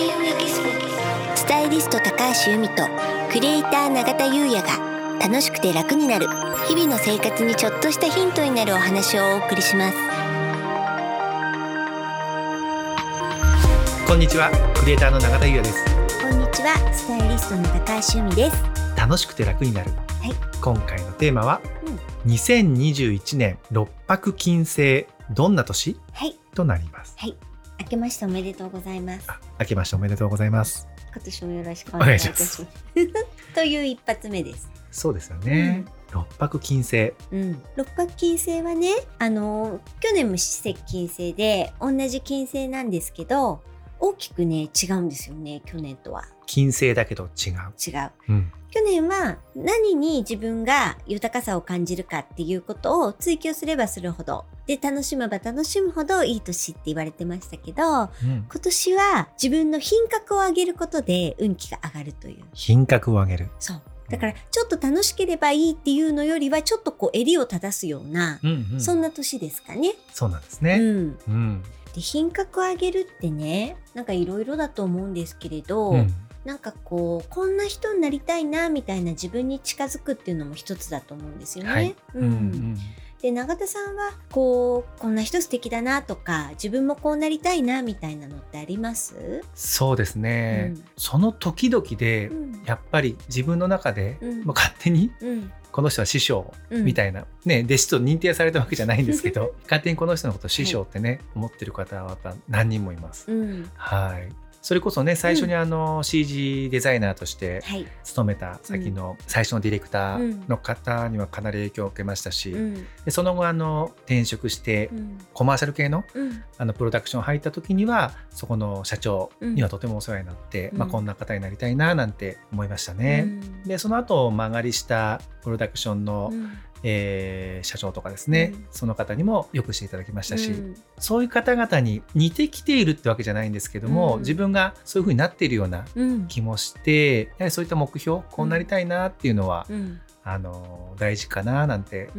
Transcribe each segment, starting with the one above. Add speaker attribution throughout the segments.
Speaker 1: 田優也ギススタイリスト高橋由美とクリエイター永田優也が楽しくて楽になる日々の生活にちょっとしたヒントになるお話をお送りします。
Speaker 2: こんにちはクリエイターの永田優也です。
Speaker 1: こんにちはスタイリストの高橋由美です。
Speaker 2: 楽しくて楽になる、
Speaker 1: はい、
Speaker 2: 今回のテーマは、うん、2021年六白金星どんな年、
Speaker 1: はい、
Speaker 2: となります。
Speaker 1: はい明けましておめでとうございます。
Speaker 2: 明けましておめでとうございます。
Speaker 1: 今年もよろしくお願いします。という一発目です。
Speaker 2: そうですよね、うん、六白金星、
Speaker 1: うん、六白金星はねあの去年も四石金星で同じ金星なんですけど大きくね違うんですよね去年とは。
Speaker 2: 金星だけど違う。
Speaker 1: 違う、うん、去年は何に自分が豊かさを感じるかっていうことを追求すればするほどで楽しめば楽しむほどいい年って言われてましたけど、うん、今年は自分の品格を上げることで運気が上がるという。
Speaker 2: 品格を上げる。
Speaker 1: そう。だからちょっと楽しければいいっていうのよりはちょっとこう襟を正すような、うんうん、そんな年ですかね。
Speaker 2: そうなんですね。うん、
Speaker 1: うん、で品格を上げるってねなんかいろいろだと思うんですけれど、うん、なんかこうこんな人になりたいなみたいな自分に近づくっていうのも一つだと思うんですよね。はい、うん、うんで永田さんはこうこんな人素敵だなとか自分もこうなりたいなみたいなのってあります？
Speaker 2: そうですね、うん、その時々で、やっぱり自分の中で、もう勝手に、この人は師匠みたいな、ね弟子と認定されたわけじゃないんですけど勝手にこの人のことを師匠ってね、思ってる方はやっぱ何人もいます。はいそれこそね最初にあの CG デザイナーとして勤めた先の最初のディレクターの方にはかなり影響を受けましたし、でその後あの転職してコマーシャル系のあのプロダクション入った時にはそこの社長にはとてもお世話になって、まあ、こんな方になりたいななんて思いましたね。でその後曲がりしたプロダクションのえー、社長とかですね、うん、その方にもよくしていただきましたし、うん、そういう方々に似てきているってわけじゃないんですけども、うん、自分がそういうふうになっているような気もして、やはりそういった目標こうなりたいなっていうのは、あの大事かななんて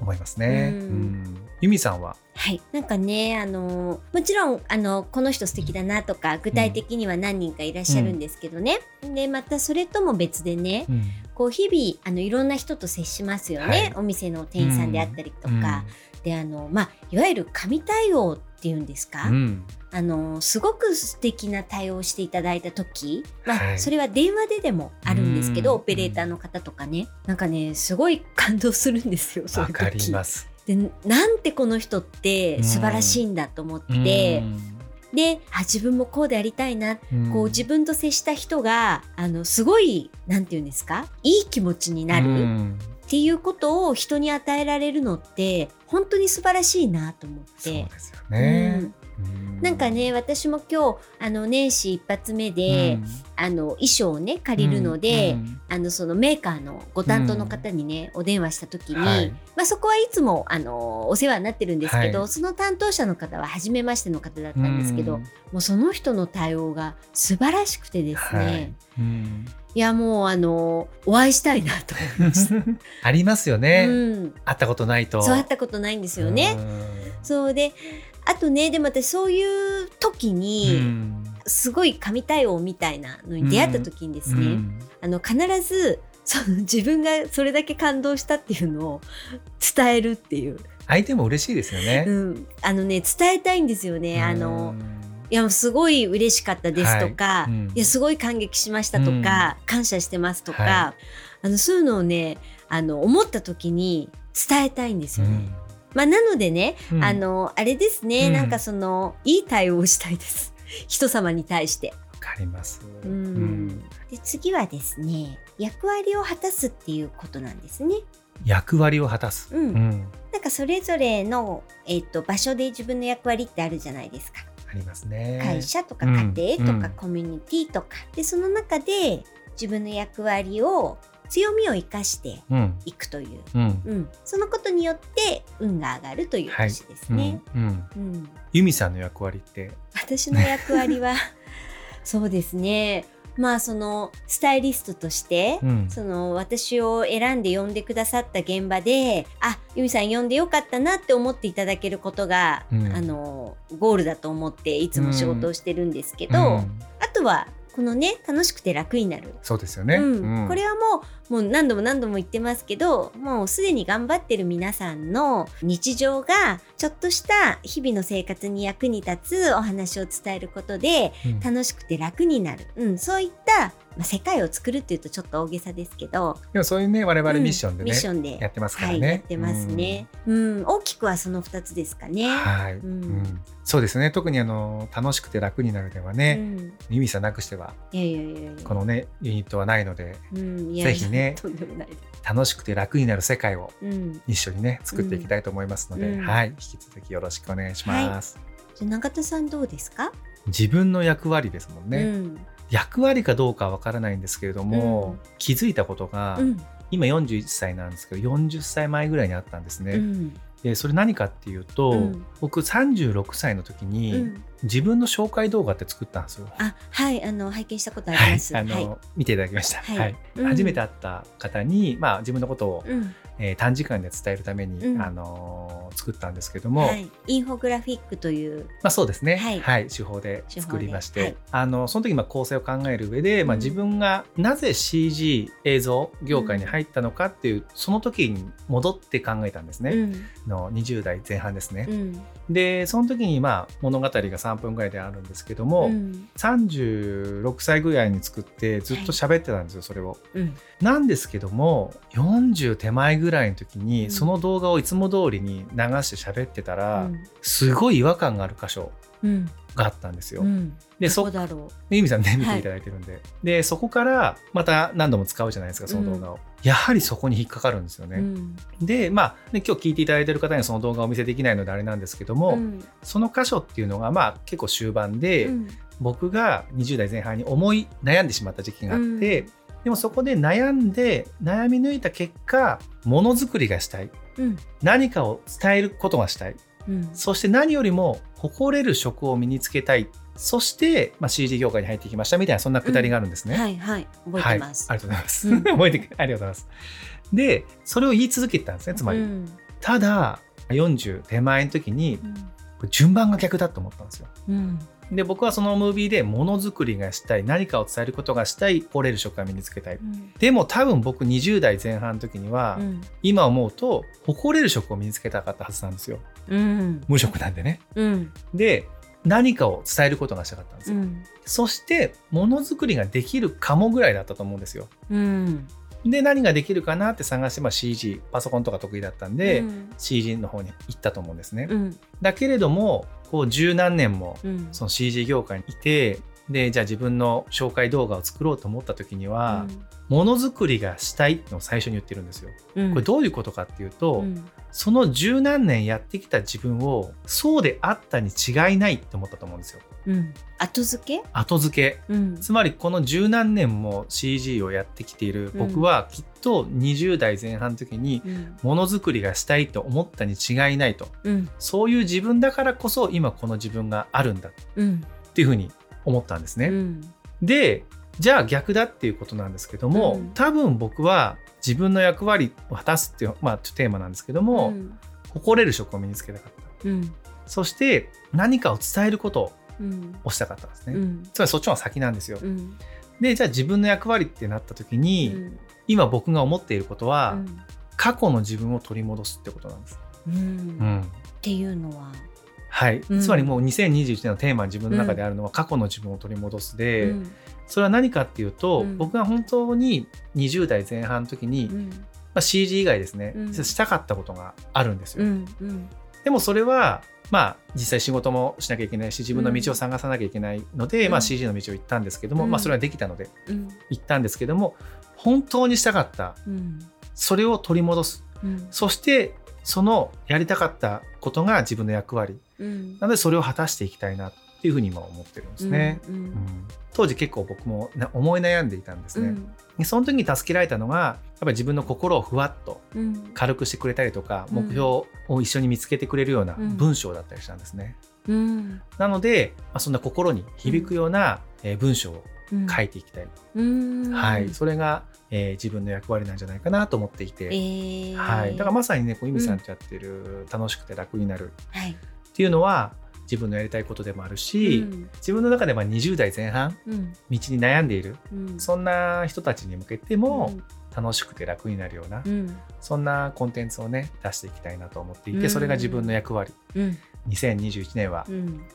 Speaker 2: 思いますね。うん、由美さんは？
Speaker 1: はい、なんかねあのもちろんあのこの人素敵だなとか具体的には何人かいらっしゃるんですけどね、うん、でまたそれとも別でね、うん、こう日々あのいろんな人と接しますよね、はい、お店の店員さんであったりとか、であのまあいわゆる神対応っていうんですか、あのすごく素敵な対応していただいた時、まあ、はい、それは電話ででもあるんですけど、オペレーターの方とかね。なんかねすごい感動するんですよ
Speaker 2: わかります。
Speaker 1: でなんてこの人って素晴らしいんだと思って。であ自分もこうでありたいな、こう自分と接した人があのすごいなんて言うんですか？いい気持ちになる、っていうことを人に与えられるのって本当に素晴らしいなと思って。そう
Speaker 2: ですよね、うん
Speaker 1: なんかね私も今日あの年始一発目で、うん、あの衣装をね借りるので、うん、あのそのメーカーのご担当の方にね、お電話した時に、はい、まあ、そこはいつもあのお世話になってるんですけど、はい、その担当者の方は初めましての方だったんですけど、もうその人の対応が素晴らしくてですね、はい。いやもうあのお会いしたいなと思いました。
Speaker 2: ありますよね、うん、会ったことないと。
Speaker 1: そう会ったことないんですよね。そうであとねでも私そういう時に、すごい神対応みたいなのに出会った時にですね、うん、あの必ずその自分がそれだけ感動したっていうのを伝えるっていう。
Speaker 2: 相手も嬉しいですよね、
Speaker 1: うん、あのね伝えたいんですよね。あのいやすごい嬉しかったですとか、はい。うん、いやすごい感激しましたとか、うん、感謝してますとか、はい、あのそういうのをねあの思った時に伝えたいんですよね。うんまあ、なのでね、うん、あのあれですね、うん、なんかそのいい対応をしたいです。人様に対して。わ
Speaker 2: かります、
Speaker 1: うん、で次はですね役割を果たすっていうことなんですね。
Speaker 2: 役割を果たす、
Speaker 1: うん。なんかそれぞれの、えーと、場所で自分の役割ってあるじゃないですか。
Speaker 2: ありますね。
Speaker 1: 会社とか家庭とかコミュニティとか、でその中で自分の役割を強みを生かしていくという、うん、うん、そのことによって運が上がるという年ですね。
Speaker 2: 由美さんの役割って？
Speaker 1: 私の役割は そうですね。まあそのスタイリストとして、うん、その私を選んで呼んでくださった現場であ由美さん呼んでよかったなって思っていただけることが、うん、あのゴールだと思っていつも仕事をしてるんですけど、うん、あとはこのね楽しくて楽になる。
Speaker 2: そうですよね、
Speaker 1: うん。うん、これはもうもう何度も何度も言ってますけどもうすでに頑張ってる皆さんの日常がちょっとした日々の生活に役に立つお話を伝えることで楽しくて楽になる、うん、うん、そういったまあ、世界を作るっていうとちょっと大げさですけど
Speaker 2: でもそういうね我々ミッションでね、うん、ミッションで。やってますからね、はい、
Speaker 1: やってますね、うん、うん、大きくはその2つですかね。
Speaker 2: はい、うん、そうですね。特にあの楽しくて楽になるではね、うん、ミミさんなくしてはいやいやいやこのねユニットはないので、うん、ぜひね 楽しくて楽になる世界を一緒にね、作っていきたいと思いますので、はい。引き続きよろしくお願いします、はい、
Speaker 1: じゃ永田さんどうですか？
Speaker 2: 自分の役割ですもんね、役割かどうかは分からないんですけれども、うん、気づいたことが、うん、今41歳なんですけど40歳前ぐらいにあったんですね。うん、でそれ何かっていうと、僕36歳の時に、自分の紹介動画って作ったんですよ。
Speaker 1: あはいあの拝見したことあります。はい、あの、はい、
Speaker 2: 見ていただきました。はい、はい。初めて会った方にまあ自分のことを、えー、短時間で伝えるために、うん、あのー、作ったんですけども、はい、
Speaker 1: インフォグラフィックという、
Speaker 2: まあ、そうですね、はい、はい、手法で作りまして、はい、あのその時まあ構成を考える上で、まあ、自分がなぜ CG 映像業界に入ったのかっていう、うん、その時に戻って考えたんですね、うん、の20代前半ですね。でその時にまあ物語が3分ぐらいであるんですけども、うん、36歳ぐらいに作ってずっと喋ってたんですよ、それを。なんですけども40手前ぐらいの時にその動画をいつも通りに流して喋ってたら、すごい違和感がある箇所があったんですよ。うん、
Speaker 1: でそこ
Speaker 2: 由美さんね見ていただいてるんで、はい、でそこからまた何度も使うじゃないですかその動画を、うん、やはりそこに引っかかるんですよね。うん、でまあね今日聞いていただいてる方にはその動画をお見せできないのであれなんですけども、その箇所っていうのがまあ結構終盤で、僕が20代前半に思い悩んでしまった時期があって。でもそこで悩んで悩み抜いた結果ものづくりがしたい、うん、何かを伝えることがしたい、うん、そして何よりも誇れる職を身につけたいそして、まあ、CG 業界に入ってきましたみたいなそんなくだりがあるんですね、うん、
Speaker 1: はいはい。覚えてます、
Speaker 2: はい、ありがとうございます、覚えてありがとうございます。でそれを言い続けてたんですねつまり、ただ40手前の時に、順番が逆だと思ったんですよ、で僕はそのムービーでものづくりがしたい何かを伝えることがしたい惚れる職が身につけたい、うん、でも多分僕20代前半の時には、うん、今思うと誇れる職を身につけたかったはずなんですよ、うん、無職なんでね、で何かを伝えることがしたかったんですよ、そしてものづくりができるかもぐらいだったと思うんですよ、で何ができるかなって探して、まあ、CG パソコンとか得意だったんで、うん、CG の方に行ったと思うんですね。うん、だけれどもこう十何年もその CG 業界にいて、でじゃあ自分の紹介動画を作ろうと思った時にはものづくりがしたいのを最初に言ってるんですよ。これどういうことかっていうと、その十何年やってきた自分をそうであったに違いないって思ったと思うんですよ。
Speaker 1: うん、後付け？
Speaker 2: 後付け、うん、つまりこの十何年も CG をやってきている。僕はきっと20代前半の時にものづくりがしたいと思ったに違いないと、うん、そういう自分だからこそ今この自分があるんだっていうふうに思ったんですね。でじゃあ逆だっていうことなんですけども、多分僕は自分の役割を果たすっていう、まあ、テーマなんですけども、誇れる職を身につけたかった、そして何かを伝えることをしたかったんですね、うん、つまりそっちの先なんですよ、うん、でじゃあ自分の役割ってなった時に、うん、今僕が思っていることは、過去の自分を取り戻すってことなんです、
Speaker 1: っていうのは
Speaker 2: はい、つまりもう2021年のテーマ自分の中であるのは過去の自分を取り戻すで、それは何かっていうと、僕が本当に20代前半の時に、まあ、CG 以外ですね、したかったことがあるんですよ。でもそれはまあ、実際仕事もしなきゃいけないし自分の道を探さなきゃいけないので、うん、まあ、CG の道を行ったんですけども、うん、まあ、それはできたので行ったんですけども本当にしたかった、うん、それを取り戻す、そしてそのやりたかったことが自分の役割、なのでそれを果たしていきたいなっていうふうに今思ってるんですね。当時結構僕も思い悩んでいたんですね。その時に助けられたのがやっぱり自分の心をふわっと軽くしてくれたりとか、うん、目標を一緒に見つけてくれるような文章だったりしたんですね。うん、なので、まあ、そんな心に響くような、えー、文章を書いていきたい、はい、それが、えー、自分の役割なんじゃないかなと思っていて、えー、はい、だからまさにねこう意味さんとやってる楽しくて楽になるっていうのは、自分のやりたいことでもあるし、うん、自分の中でま20代前半、道に悩んでいる、そんな人たちに向けても、楽しくて楽になるような、うん、そんなコンテンツをね出していきたいなと思っていて、うん、それが自分の役割、うん、2021年は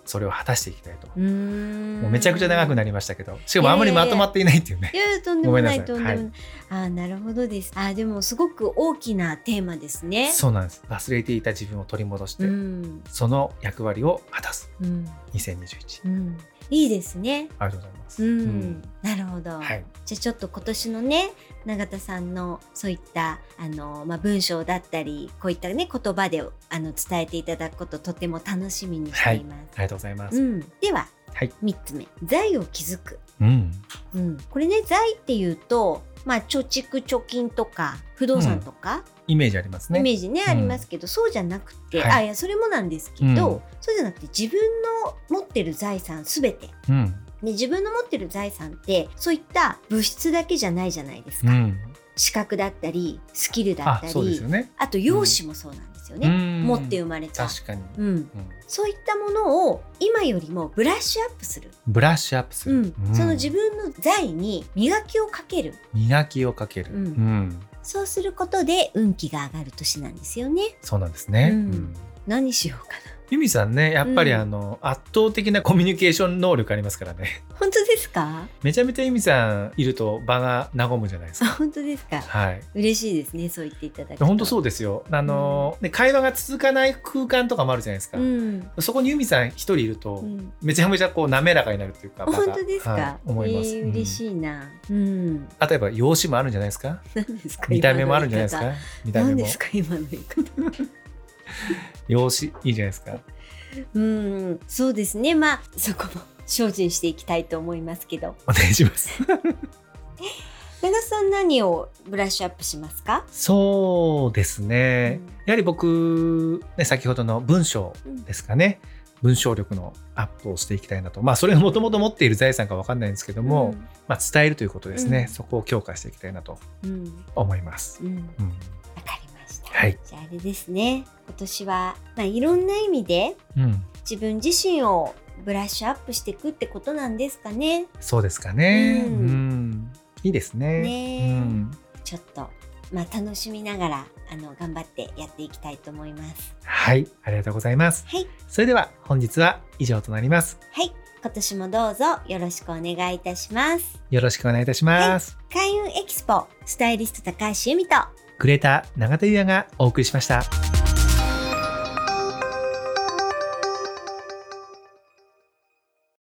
Speaker 2: それを果たしていきたいと、うん、もうめちゃくちゃ長くなりましたけどしかもあんまりまとまっていないっていうね。
Speaker 1: いやいやとんでもないとんでもない、はい、あなるほどです。あでもすごく大きなテーマですね。
Speaker 2: そうなんです。忘れていた自分を取り戻して、その役割を果たす、うん、2021、うん
Speaker 1: いいですね。
Speaker 2: ありがとうございます。うん、
Speaker 1: なるほど。はい、じゃあちょっと今年のね永田さんのそういったあのまあ文章だったりこういったね言葉であの伝えていただくこととても楽しみにしています。はい、
Speaker 2: ありがとうございます。う
Speaker 1: ん、では、はい、3つ目財を築く。うん、うん、これね財っていうとまあ貯蓄貯金とか不動産とか、
Speaker 2: イメージありますね。
Speaker 1: イメージね、ありますけど、そうじゃなくて、はい、あいやそれもなんですけど、そうじゃなくて自分の持ってる財産すべて、うん、で自分の持ってる財産ってそういった物質だけじゃないじゃないですか。うん、資格だったりスキルだったりあ,、ね、あと容姿もそうなんですよね、うん、持って生まれた。
Speaker 2: 確かに、
Speaker 1: うん、そういったものを今よりもブラッシュアップする。
Speaker 2: ブラッシュアップする、
Speaker 1: その自分の財に磨きをかける。
Speaker 2: 磨きをかける、
Speaker 1: そうすることで運気が上がる年なんですよね。
Speaker 2: そうなんですね、
Speaker 1: 何しようかな
Speaker 2: ユミさんねやっぱりあの、うん、圧倒的なコミュニケーション能力ありますからね。
Speaker 1: 本当ですか？
Speaker 2: めちゃめちゃユミさんいると場が和むじゃないですか。
Speaker 1: 本当ですか？はい。嬉しいですねそう言っていただく
Speaker 2: 本当そうですよ。あの、うん、会話が続かない空間とかもあるじゃないですか、うん、そこにユミさん一人いると、めちゃめちゃこう滑らかになるというか
Speaker 1: 本当ですか、はい、
Speaker 2: 思います、
Speaker 1: えー、嬉しいな、うん、
Speaker 2: 例えば容姿もあるんじゃないですか？
Speaker 1: 何ですか？
Speaker 2: 見た目もあるんじゃないですか？見た目も。
Speaker 1: ですか？今の言い方
Speaker 2: 容姿いいじゃないですか。
Speaker 1: うんそうですね。まあそこも精進していきたいと思いますけど。
Speaker 2: お願いします。
Speaker 1: 長さん何をブラッシュアップしますか？
Speaker 2: そうですね、うん、やはり僕、ね、先ほどの文章ですかね、うん、文章力のアップをしていきたいなと。まあそれがもともと持っている財産か分かんないんですけども、うん、まあ、伝えるということですね、そこを強化していきたいなと思います。うん
Speaker 1: はい、じゃああれですね今年は、まあ、いろんな意味で、うん、自分自身をブラッシュアップしていくってことなんですかね。
Speaker 2: そうですかね。うん、うん、いいですね。ね、
Speaker 1: うん、ちょっとまあ楽しみながらあの頑張ってやっていきたいと思います。
Speaker 2: はい、ありがとうございます。はい、それでは本日は以上となります。
Speaker 1: はい、今年もどうぞよろしくお願いいたします。
Speaker 2: よろしくお願いいたします。
Speaker 1: はい、開運エキスポスタイリスト高橋由美と
Speaker 2: クレーター永田優也がお送りしました。